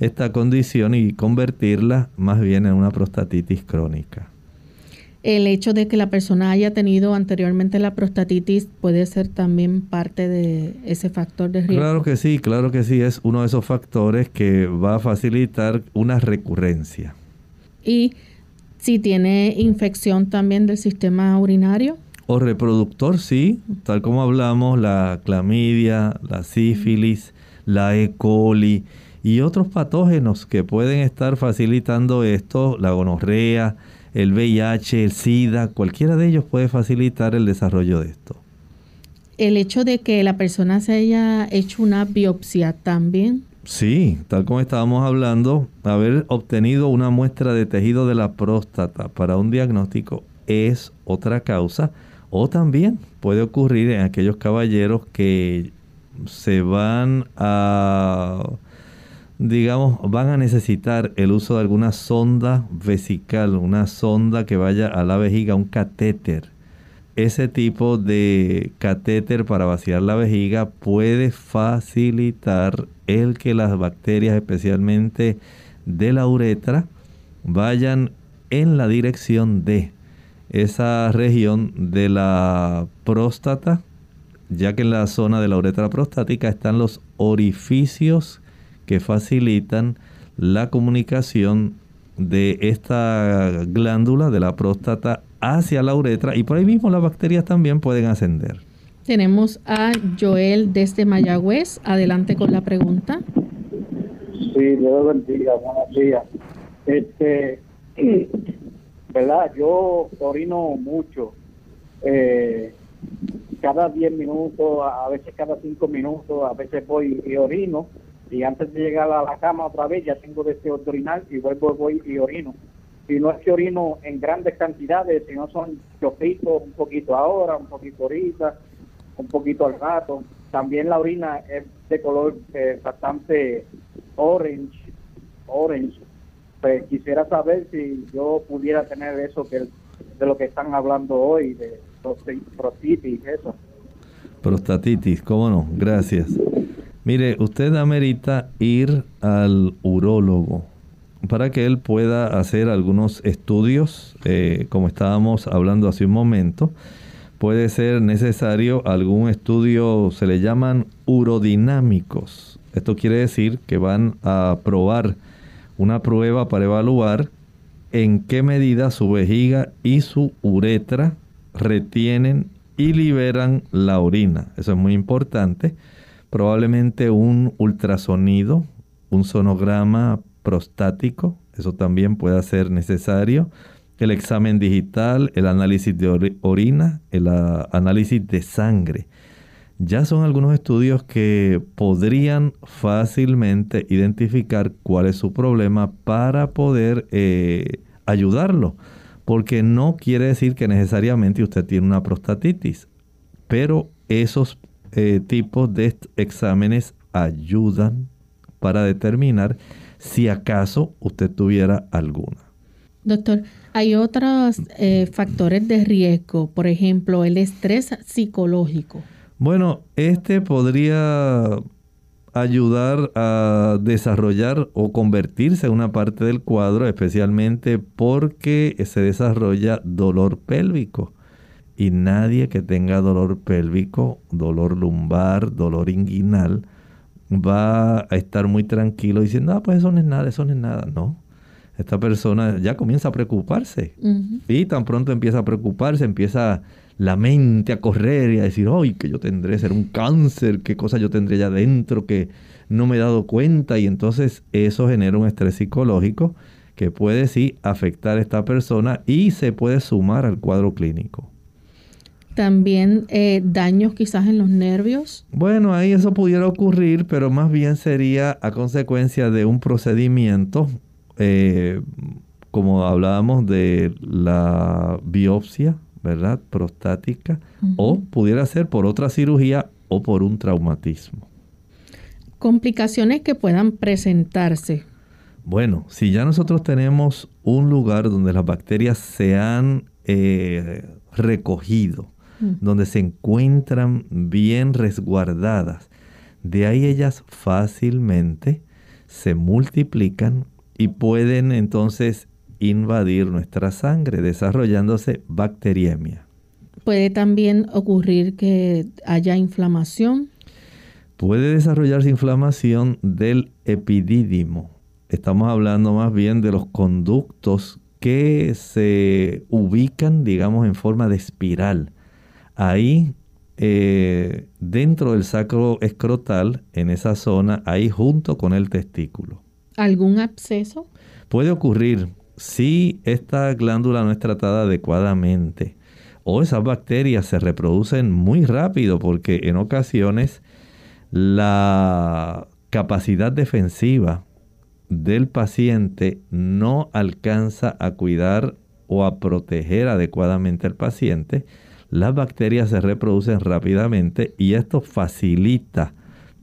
Speaker 2: esta condición y convertirla más bien en una prostatitis crónica.
Speaker 1: El hecho de que la persona haya tenido anteriormente la prostatitis puede ser también parte de ese factor de riesgo.
Speaker 2: Claro que sí, claro que sí, es uno de esos factores que va a facilitar una recurrencia.
Speaker 1: Y si tiene infección también del sistema urinario.
Speaker 2: O reproductor, sí, tal como hablamos, la clamidia, la sífilis, la E. coli y otros patógenos que pueden estar facilitando esto, la gonorrea, el VIH, el SIDA, cualquiera de ellos puede facilitar el desarrollo de esto.
Speaker 1: El hecho de que la persona se haya hecho una biopsia también.
Speaker 2: Sí, tal como estábamos hablando, haber obtenido una muestra de tejido de la próstata para un diagnóstico es otra causa. O también puede ocurrir en aquellos caballeros que se van a digamos, van a necesitar el uso de alguna sonda vesical, una sonda que vaya a la vejiga, un catéter. Ese tipo de catéter para vaciar la vejiga puede facilitar el que las bacterias, especialmente de la uretra, vayan en la dirección de esa región de la próstata, ya que en la zona de la uretra prostática están los orificios que facilitan la comunicación de esta glándula de la próstata hacia la uretra y por ahí mismo las bacterias también pueden ascender.
Speaker 1: Tenemos a Joel desde Mayagüez. Adelante con la pregunta.
Speaker 11: Sí, Dios bendiga, buenos días. Este, ¿verdad? Yo orino mucho. Eh, cada 10 minutos, a veces cada 5 minutos, a veces voy y orino y antes de llegar a la cama otra vez ya tengo deseo de orinar y vuelvo voy y orino. Y no es que orino en grandes cantidades, sino son chopitos, un poquito ahora, un poquito ahorita, un poquito al rato. También la orina es de color eh, bastante orange, orange. Pues quisiera saber si yo pudiera tener eso que de lo que están hablando hoy, de prostatitis, eso.
Speaker 2: Prostatitis, cómo no, gracias. Mire, usted amerita ir al urólogo para que él pueda hacer algunos estudios, eh, como estábamos hablando hace un momento. Puede ser necesario algún estudio, se le llaman urodinámicos. Esto quiere decir que van a probar una prueba para evaluar en qué medida su vejiga y su uretra retienen y liberan la orina. Eso es muy importante probablemente un ultrasonido, un sonograma prostático, eso también puede ser necesario, el examen digital, el análisis de orina, el ah, análisis de sangre. Ya son algunos estudios que podrían fácilmente identificar cuál es su problema para poder eh, ayudarlo. Porque no quiere decir que necesariamente usted tiene una prostatitis, pero esos eh, tipos de exámenes ayudan para determinar si acaso usted tuviera alguna.
Speaker 1: Doctor, hay otros eh, factores de riesgo, por ejemplo, el estrés psicológico.
Speaker 2: Bueno, este podría ayudar a desarrollar o convertirse en una parte del cuadro, especialmente porque se desarrolla dolor pélvico y nadie que tenga dolor pélvico, dolor lumbar, dolor inguinal, va a estar muy tranquilo diciendo, ah, pues eso no es nada, eso no es nada. No, esta persona ya comienza a preocuparse. Y tan pronto empieza a preocuparse, empieza la mente a correr y a decir, ¡ay, que yo tendré! Ser un cáncer, qué cosa yo tendré ya dentro que no me he dado cuenta. Y entonces eso genera un estrés psicológico que puede sí afectar a esta persona y se puede sumar al cuadro clínico.
Speaker 1: También eh, daños quizás en los nervios.
Speaker 2: Bueno, ahí eso pudiera ocurrir, pero más bien sería a consecuencia de un procedimiento, eh, como hablábamos de la biopsia, ¿verdad? Prostática, o pudiera ser por otra cirugía o por un traumatismo.
Speaker 1: Complicaciones que puedan presentarse.
Speaker 2: Bueno, si ya nosotros tenemos un lugar donde las bacterias se han eh, recogido, Mm. donde se encuentran bien resguardadas. De ahí ellas fácilmente se multiplican y pueden entonces invadir nuestra sangre, desarrollándose bacteriemia.
Speaker 1: ¿Puede también ocurrir que haya inflamación?
Speaker 2: Puede desarrollarse inflamación del epidídimo. Estamos hablando más bien de los conductos que se ubican, digamos, en forma de espiral ahí eh, dentro del sacro escrotal, en esa zona, ahí junto con el testículo.
Speaker 1: ¿Algún absceso?
Speaker 2: Puede ocurrir si esta glándula no es tratada adecuadamente o esas bacterias se reproducen muy rápido porque en ocasiones la capacidad defensiva del paciente no alcanza a cuidar o a proteger adecuadamente al paciente las bacterias se reproducen rápidamente y esto facilita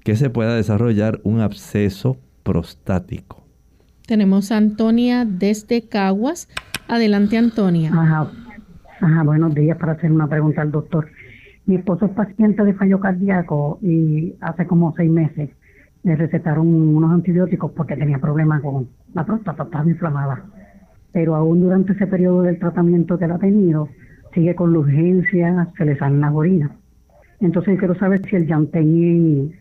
Speaker 2: que se pueda desarrollar un absceso prostático.
Speaker 1: Tenemos a Antonia desde Caguas. Adelante, Antonia.
Speaker 12: Ajá. Ajá, buenos días para hacer una pregunta al doctor. Mi esposo es paciente de fallo cardíaco y hace como seis meses le recetaron unos antibióticos porque tenía problemas con la próstata, inflamada. Pero aún durante ese periodo del tratamiento que él ha tenido, sigue con la urgencia, se le salen las orinas. Entonces quiero saber si el llantén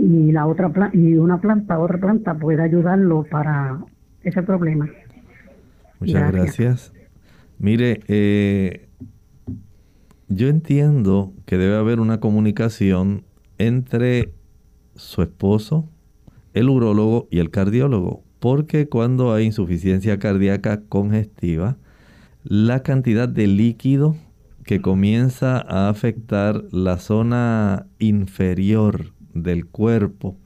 Speaker 12: y, la otra y una planta, otra planta puede ayudarlo para ese problema.
Speaker 2: Muchas gracias. Mire, eh, yo entiendo que debe haber una comunicación entre su esposo, el urólogo y el cardiólogo, porque cuando hay insuficiencia cardíaca congestiva, la cantidad de líquido que comienza a afectar la zona inferior del cuerpo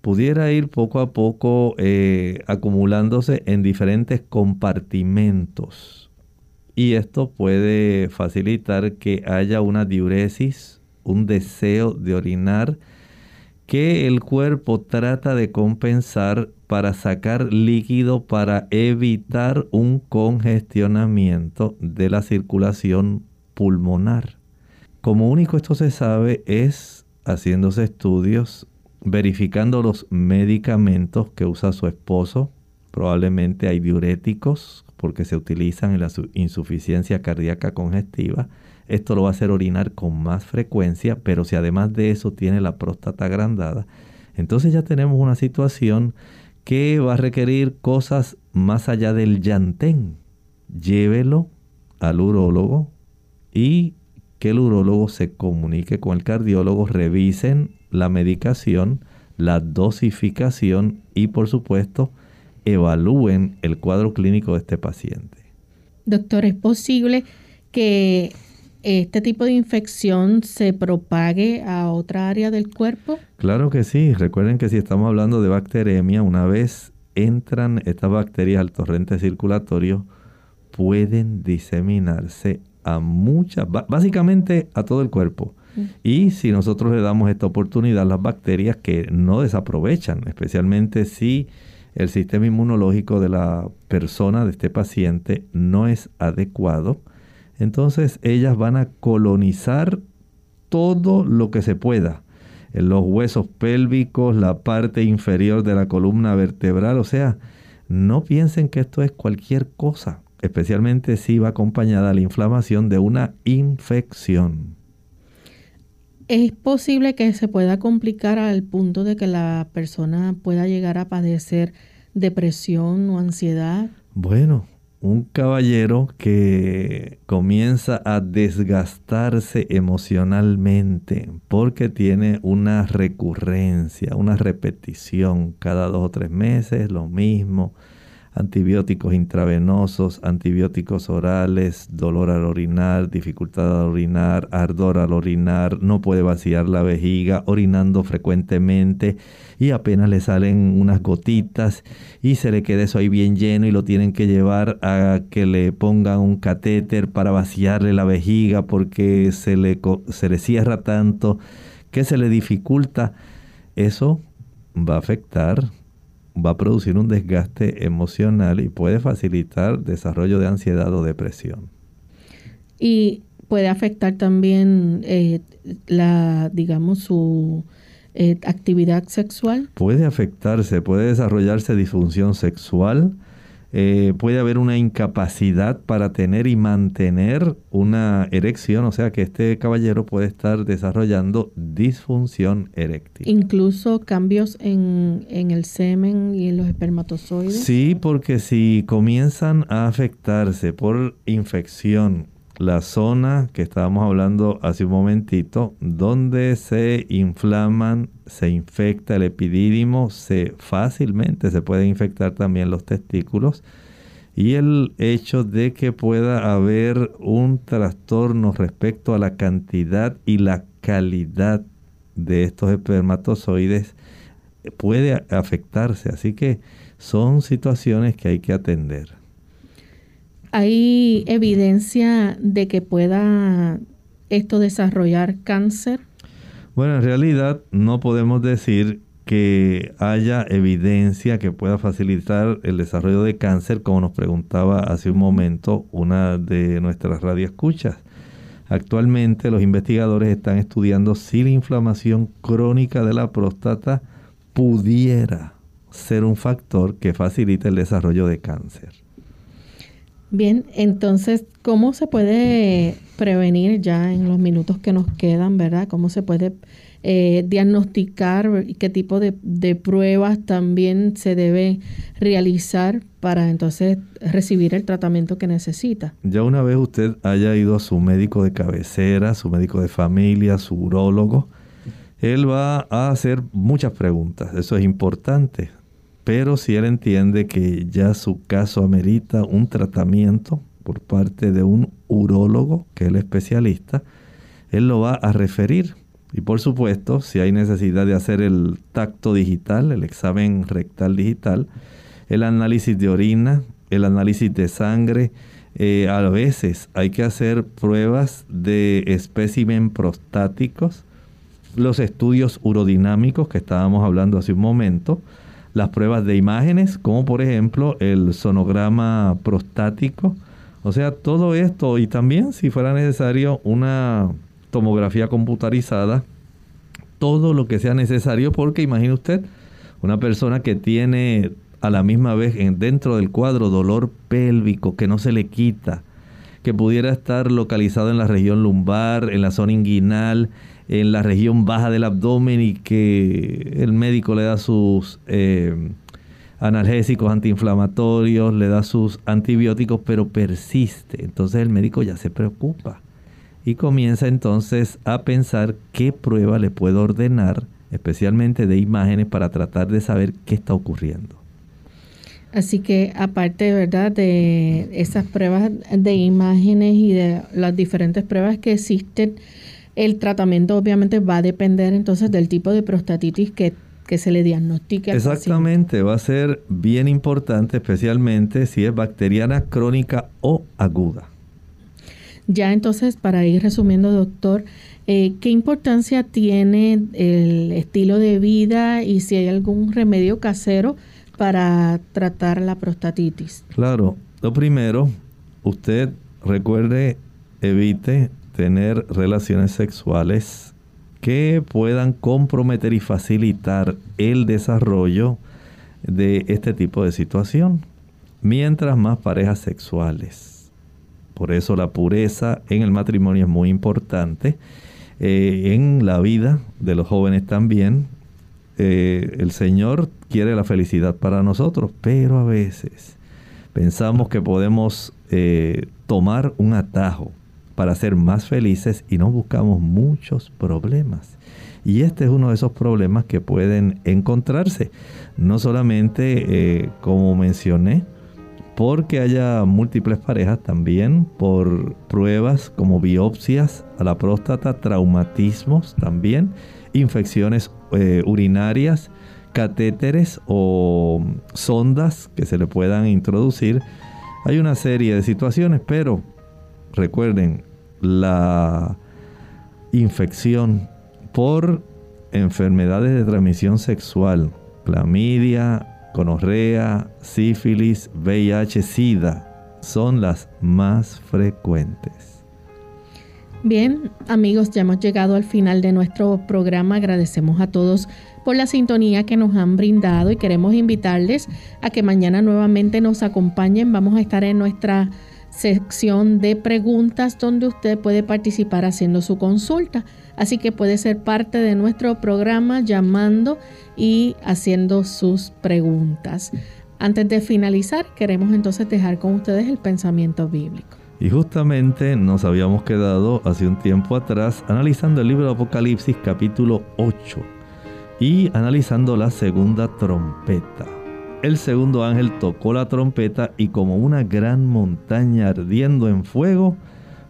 Speaker 2: pudiera ir poco a poco eh, acumulándose en diferentes compartimentos. Y esto puede facilitar que haya una diuresis, un deseo de orinar, que el cuerpo trata de compensar para sacar líquido para evitar un congestionamiento de la circulación pulmonar. Como único esto se sabe es haciéndose estudios, verificando los medicamentos que usa su esposo. Probablemente hay diuréticos porque se utilizan en la insuficiencia cardíaca congestiva. Esto lo va a hacer orinar con más frecuencia, pero si además de eso tiene la próstata agrandada, entonces ya tenemos una situación que va a requerir cosas más allá del llantén. Llévelo al urólogo y que el urólogo se comunique con el cardiólogo, revisen la medicación, la dosificación y por supuesto evalúen el cuadro clínico de este paciente.
Speaker 1: Doctor, ¿es posible que este tipo de infección se propague a otra área del cuerpo?
Speaker 2: Claro que sí. Recuerden que si estamos hablando de bacteremia, una vez entran estas bacterias al torrente circulatorio, pueden diseminarse a muchas, básicamente a todo el cuerpo. Mm. Y si nosotros le damos esta oportunidad, las bacterias que no desaprovechan, especialmente si el sistema inmunológico de la persona, de este paciente, no es adecuado, entonces ellas van a colonizar todo lo que se pueda. En los huesos pélvicos, la parte inferior de la columna vertebral. O sea, no piensen que esto es cualquier cosa, especialmente si va acompañada la inflamación de una infección.
Speaker 1: ¿Es posible que se pueda complicar al punto de que la persona pueda llegar a padecer depresión o ansiedad?
Speaker 2: Bueno, un caballero que comienza a desgastarse emocionalmente porque tiene una recurrencia, una repetición cada dos o tres meses, lo mismo antibióticos intravenosos, antibióticos orales, dolor al orinar, dificultad al orinar, ardor al orinar, no puede vaciar la vejiga, orinando frecuentemente y apenas le salen unas gotitas y se le queda eso ahí bien lleno y lo tienen que llevar a que le pongan un catéter para vaciarle la vejiga porque se le, se le cierra tanto que se le dificulta. Eso va a afectar va a producir un desgaste emocional y puede facilitar desarrollo de ansiedad o depresión.
Speaker 1: Y puede afectar también eh, la, digamos, su eh, actividad sexual.
Speaker 2: Puede afectarse, puede desarrollarse disfunción sexual, eh, puede haber una incapacidad para tener y mantener una erección, o sea que este caballero puede estar desarrollando disfunción eréctil.
Speaker 1: Incluso cambios en, en el semen y en los espermatozoides.
Speaker 2: Sí, porque si comienzan a afectarse por infección la zona que estábamos hablando hace un momentito, donde se inflaman, se infecta el epidídimo, se fácilmente se pueden infectar también los testículos y el hecho de que pueda haber un trastorno respecto a la cantidad y la calidad de estos espermatozoides puede afectarse, así que son situaciones que hay que atender.
Speaker 1: ¿Hay evidencia de que pueda esto desarrollar cáncer?
Speaker 2: Bueno, en realidad no podemos decir que haya evidencia que pueda facilitar el desarrollo de cáncer, como nos preguntaba hace un momento una de nuestras radioescuchas. Actualmente los investigadores están estudiando si la inflamación crónica de la próstata pudiera ser un factor que facilite el desarrollo de cáncer.
Speaker 1: Bien, entonces, ¿cómo se puede prevenir ya en los minutos que nos quedan, verdad? ¿Cómo se puede eh, diagnosticar y qué tipo de, pruebas también se debe realizar para entonces recibir el tratamiento que necesita?
Speaker 2: Ya una vez usted haya ido a su médico de cabecera, su médico de familia, su urólogo, él va a hacer muchas preguntas. Eso es importante pero si él entiende que ya su caso amerita un tratamiento por parte de un urólogo, que es el especialista, él lo va a referir. Y por supuesto, si hay necesidad de hacer el tacto digital, el examen rectal digital, el análisis de orina, el análisis de sangre, eh, a veces hay que hacer pruebas de espécimen prostáticos, los estudios urodinámicos que estábamos hablando hace un momento, las pruebas de imágenes, como por ejemplo el sonograma prostático. O sea, todo esto y también si fuera necesario una tomografía computarizada, todo lo que sea necesario, porque imagine usted una persona que tiene a la misma vez dentro del cuadro dolor pélvico que no se le quita, que pudiera estar localizado en la región lumbar, en la zona inguinal, en la región baja del abdomen y que el médico le da sus eh, analgésicos antiinflamatorios, le da sus antibióticos, pero persiste. Entonces el médico ya se preocupa y comienza entonces a pensar qué prueba le puedo ordenar, especialmente de imágenes, para tratar de saber qué está ocurriendo.
Speaker 1: Así que aparte verdad de esas pruebas de imágenes y de las diferentes pruebas que existen, el tratamiento obviamente va a depender entonces del tipo de prostatitis que, se le diagnostique.
Speaker 2: Exactamente, va a ser bien importante, especialmente si es bacteriana crónica o aguda.
Speaker 1: Ya entonces, para ir resumiendo, doctor, eh, ¿qué importancia tiene el estilo de vida y si hay algún remedio casero para tratar la prostatitis?
Speaker 2: Claro, lo primero, usted recuerde, evite tener relaciones sexuales que puedan comprometer y facilitar el desarrollo de este tipo de situación. Mientras más parejas sexuales. Por eso la pureza en el matrimonio es muy importante. Eh, en la vida de los jóvenes también. Eh, el Señor quiere la felicidad para nosotros, pero a veces Pensamos que podemos eh, tomar un atajo para ser más felices y no buscamos muchos problemas. Y este es uno de esos problemas que pueden encontrarse. No solamente, eh, como mencioné, porque haya múltiples parejas, también por pruebas como biopsias a la próstata, traumatismos también, infecciones eh, urinarias, catéteres o sondas que se le puedan introducir. Hay una serie de situaciones, pero recuerden, la infección por enfermedades de transmisión sexual, clamidia, conorrea, sífilis, VIH, SIDA, son las más frecuentes.
Speaker 1: Bien, amigos, ya hemos llegado al final de nuestro programa. Agradecemos a todos por la sintonía que nos han brindado y queremos invitarles a que mañana nuevamente nos acompañen. Vamos a estar en nuestra sección de preguntas donde usted puede participar haciendo su consulta. Así que puede ser parte de nuestro programa llamando y haciendo sus preguntas. Antes de finalizar, queremos entonces dejar con ustedes el pensamiento bíblico.
Speaker 2: Y justamente nos habíamos quedado hace un tiempo atrás analizando el libro de Apocalipsis capítulo 8 y analizando la segunda trompeta. El segundo ángel tocó la trompeta y como una gran montaña ardiendo en fuego,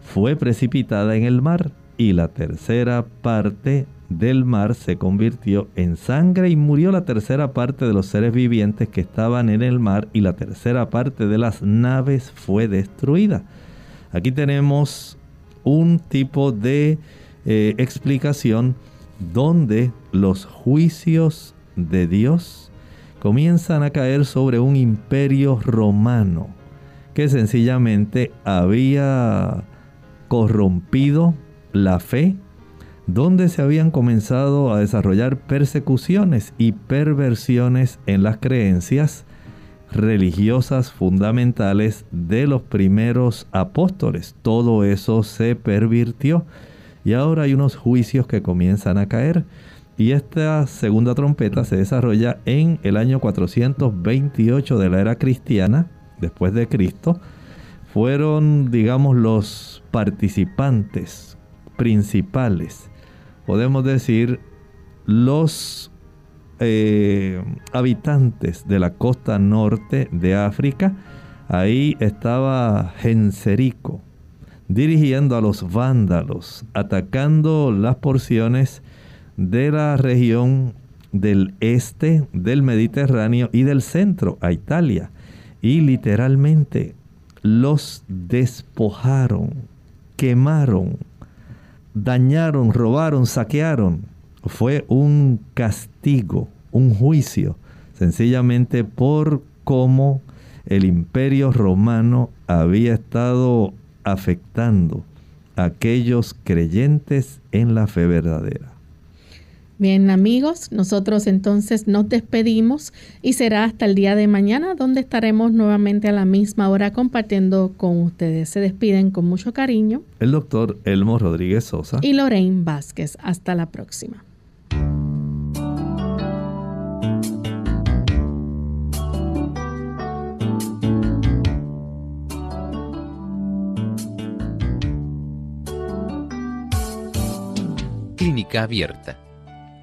Speaker 2: fue precipitada en el mar y la tercera parte del mar se convirtió en sangre y murió la tercera parte de los seres vivientes que estaban en el mar y la tercera parte de las naves fue destruida. Aquí tenemos un tipo de eh, explicación donde los juicios de Dios comienzan a caer sobre un imperio romano que sencillamente había corrompido la fe, donde se habían comenzado a desarrollar persecuciones y perversiones en las creencias religiosas fundamentales de los primeros apóstoles. Todo eso se pervirtió y ahora hay unos juicios que comienzan a caer. Y esta segunda trompeta se desarrolla en el año 428 de la era cristiana, después de Cristo. Fueron, digamos, los participantes principales, podemos decir, los eh, habitantes de la costa norte de África. Ahí estaba Genserico, dirigiendo a los vándalos, atacando las porciones de la región del este del Mediterráneo y del centro a Italia. Y literalmente los despojaron, quemaron, dañaron, robaron, saquearon. Fue un castigo, un juicio, sencillamente por cómo el imperio romano había estado afectando a aquellos creyentes en la fe verdadera.
Speaker 1: Bien amigos, nosotros entonces nos despedimos y será hasta el día de mañana donde estaremos nuevamente a la misma hora compartiendo con ustedes. Se despiden con mucho cariño.
Speaker 2: El doctor Elmo Rodríguez Sosa.
Speaker 1: Y Lorraine Vázquez. Hasta la próxima.
Speaker 8: Clínica Abierta.